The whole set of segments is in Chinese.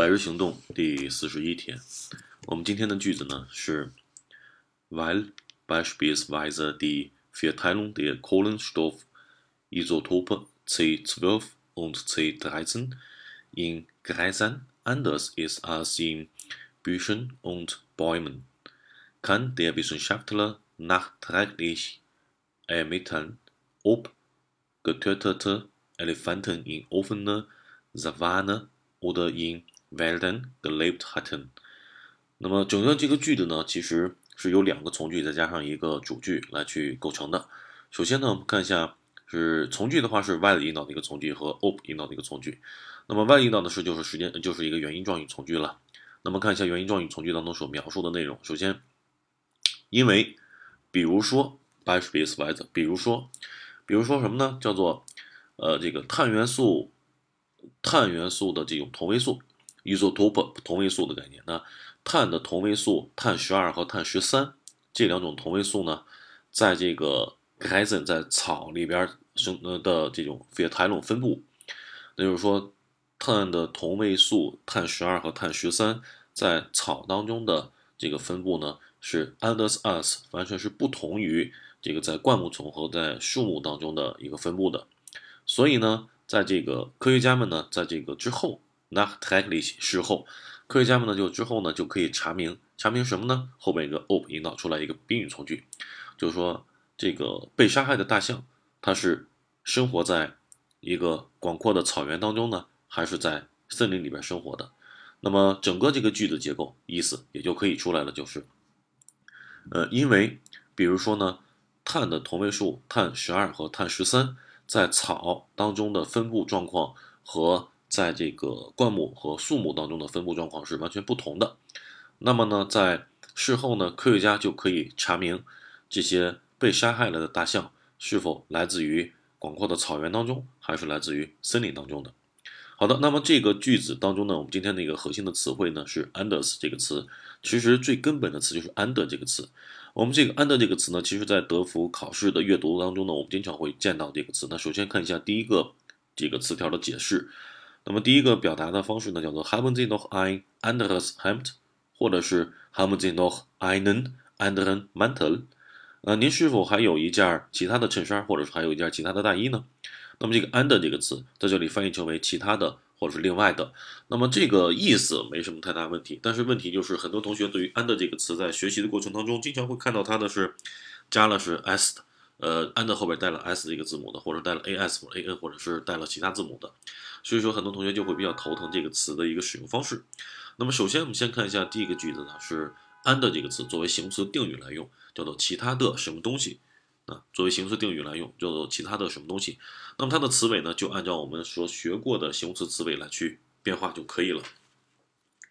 百日行动第四十一天，我们今天的句子呢是，weil beispielsweise die Verteilung der Kohlenstoffisotope C12 und C13 in Gräsern anders ist als in Büschen und Bäumen, kann der Wissenschaftler nachträglich ermitteln, ob getötete Elefanten in offener Savanne oder in Wäldern gelebt hatten。那么整个这个句子呢，其实是由两个从句再加上一个主句来去构成的。首先呢，我们看一下是从句的话是 while 引导的一个从句和 op 引导的一个从句。那么 while 引导的是就是时间就是一个原因状语从句了。那么看一下原因状语从句当中所描述的内容。首先，因为，比如说 by s p e c e wise，比如说，比如说什么呢？叫做呃这个碳元素，碳元素的这种同位素。Isotope 同位素的概念，那碳的同位素碳十二和碳十三这两种同位素呢，在这个 resin 在草里边生呃的这种 p h e t y l o n 分布，那就是说碳的同位素碳十二和碳十三在草当中的这个分布呢是 anders us 完全是不同于这个在灌木丛和在树木当中的一个分布的，所以呢，在这个科学家们呢在这个之后。那 technically 事后，科学家们呢就之后呢就可以查明查明什么呢？后边一个 op 引导出来一个宾语从句，就是说这个被杀害的大象，它是生活在一个广阔的草原当中呢，还是在森林里边生活的？那么整个这个句子结构意思也就可以出来了，就是，呃，因为比如说呢，碳的同位素碳十二和碳十三在草当中的分布状况和在这个灌木和树木当中的分布状况是完全不同的。那么呢，在事后呢，科学家就可以查明这些被杀害了的大象是否来自于广阔的草原当中，还是来自于森林当中的。好的，那么这个句子当中呢，我们今天的一个核心的词汇呢是 “anders” 这个词。其实最根本的词就是 “under” 这个词。我们这个 “under” 这个词呢，其实在德福考试的阅读当中呢，我们经常会见到这个词。那首先看一下第一个这个词条的解释。那么第一个表达的方式呢，叫做 Haben Sie noch ein anderes Hemd，或者是 Haben Sie noch einen anderen Mantel？呃，您是否还有一件其他的衬衫，或者是还有一件其他的大衣呢？那么这个 under 这个词在这里翻译成为其他的，或者是另外的。那么这个意思没什么太大问题，但是问题就是很多同学对于 under 这个词在学习的过程当中，经常会看到它的是加了是 s 的，呃，and 后边带了 s 这个字母的，或者带了 as 或 an，或者是带了其他字母的。所以说，很多同学就会比较头疼这个词的一个使用方式。那么，首先我们先看一下第一个句子呢，是 and 这个词作为形容词定语来用，叫做其他的什么东西。啊，作为形容词定语来用，叫做其他的什么东西。那么它的词尾呢，就按照我们所学过的形容词词尾来去变化就可以了。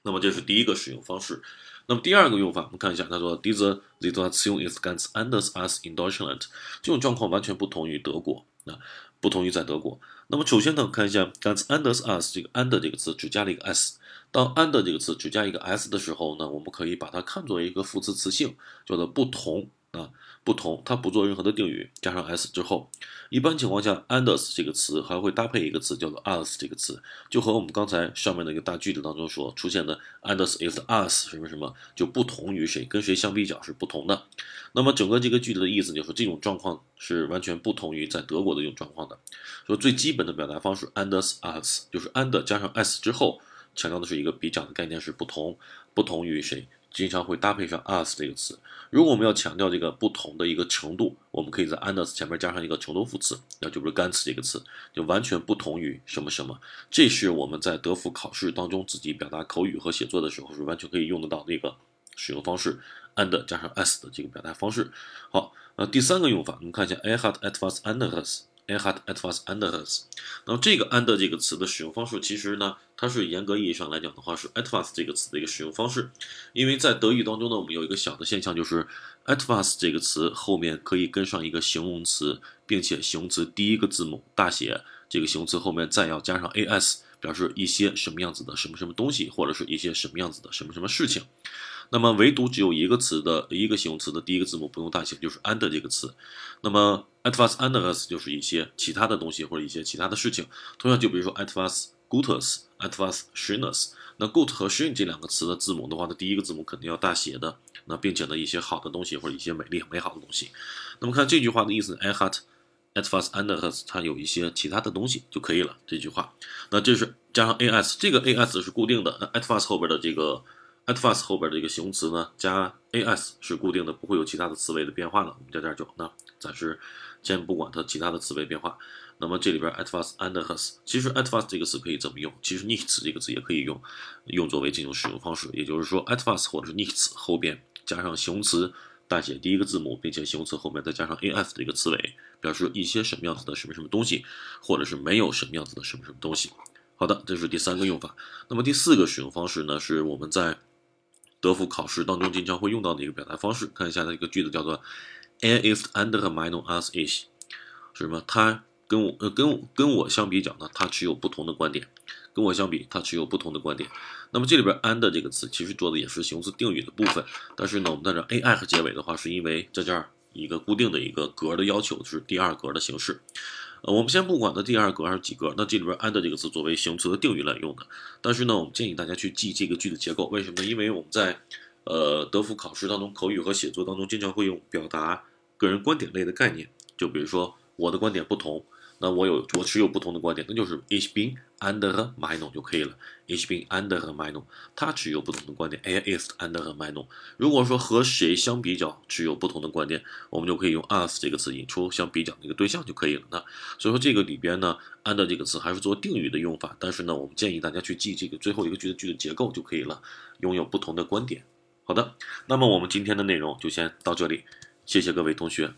那么这是第一个使用方式。那么第二个用法，我们看一下，他说 d i s e r i t u a t i o n ist ganz anders als in Deutschland。”这种状况完全不同于德国。啊。不同于在德国。那么首先呢，看一下 ganz anders as 这个 and 这个词只加了一个 s。当 and 这个词只加一个 s 的时候呢，我们可以把它看作一个副词词性，叫做不同啊。不同，它不做任何的定语，加上 s 之后，一般情况下，anders 这个词还会搭配一个词叫做 us 这个词，就和我们刚才上面那个大句子当中所出现的 anders is us 什么什么就不同于谁，跟谁相比较是不同的。那么整个这个句子的意思就是这种状况是完全不同于在德国的这种状况的。说最基本的表达方式 anders us 就是 and 加上 s 之后，强调的是一个比较的概念是不同，不同于谁。经常会搭配上 us 这个词。如果我们要强调这个不同的一个程度，我们可以在 anders 前面加上一个程度副词，那就不是干词这个词，就完全不同于什么什么。这是我们在德福考试当中自己表达口语和写作的时候是完全可以用得到的一个使用方式，and 加上 s 的这个表达方式。好，那第三个用法，我们看一下 I had at first anders。I had at was anders。那么这个 and 这个词的使用方式，其实呢，它是严格意义上来讲的话，是 at was 这个词的一个使用方式。因为在德语当中呢，我们有一个小的现象，就是 at was 这个词后面可以跟上一个形容词，并且形容词第一个字母大写，这个形容词后面再要加上 as，表示一些什么样子的什么什么东西，或者是一些什么样子的什么什么事情。那么唯独只有一个词的一个形容词的第一个字母不用大写，就是 and 这个词。那么 at was and us 就是一些其他的东西或者一些其他的事情。同样，就比如说 at was gutes、etwas s h i n e s。那 “good” 和 “shin” 这两个词的字母的话，那第一个字母肯定要大写的。那并且呢，一些好的东西或者一些美丽美好的东西。那么看这句话的意思，I had at was anderes，它有一些其他的东西就可以了。这句话，那这是加上 as，这个 as 是固定的。那 etwas 后边的这个 etwas 后边的一个形容词呢，加 as 是固定的，不会有其他的词尾的变化了。我们加点就那暂时先不管它其他的词尾变化。那么这里边 etwas anderes，其实 etwas 这个词可以怎么用？其实 needs 这个词也可以用，用作为这种使用方式。也就是说 etwas 或者是 needs 后边加上形容词大写第一个字母，并且形容词后面再加上 as 的一个词尾，表示一些什么样子的什么什么东西，或者是没有什么样子的什么什么东西。好的，这是第三个用法。那么第四个使用方式呢，是我们在德福考试当中经常会用到的一个表达方式。看一下它一个句子叫做 Er ist andere Meinung als ich，是什么？他。跟我呃跟跟我相比较呢，他持有不同的观点。跟我相比，他持有不同的观点。那么这里边 and 这个词其实做的也是形容词定语的部分，但是呢，我们在这 ai 和结尾的话，是因为在这儿一个固定的一个格的要求就是第二格的形式。呃，我们先不管它第二格还是几格，那这里边 and 这个词作为形容词的定语来用的。但是呢，我们建议大家去记这个句子结构，为什么呢？因为我们在呃德福考试当中，口语和写作当中经常会用表达个人观点类的概念，就比如说我的观点不同。那我有我持有不同的观点，那就是 ich bin anderer Meinung 就可以了。ich bin anderer Meinung，他持有不同的观点。er ist anderer Meinung。如果说和谁相比较持有不同的观点，我们就可以用 us 这个词引出相比较的一个对象就可以了。那所以说这个里边呢，and 这个词还是做定语的用法，但是呢，我们建议大家去记这个最后一个句子句子结构就可以了。拥有不同的观点。好的，那么我们今天的内容就先到这里，谢谢各位同学。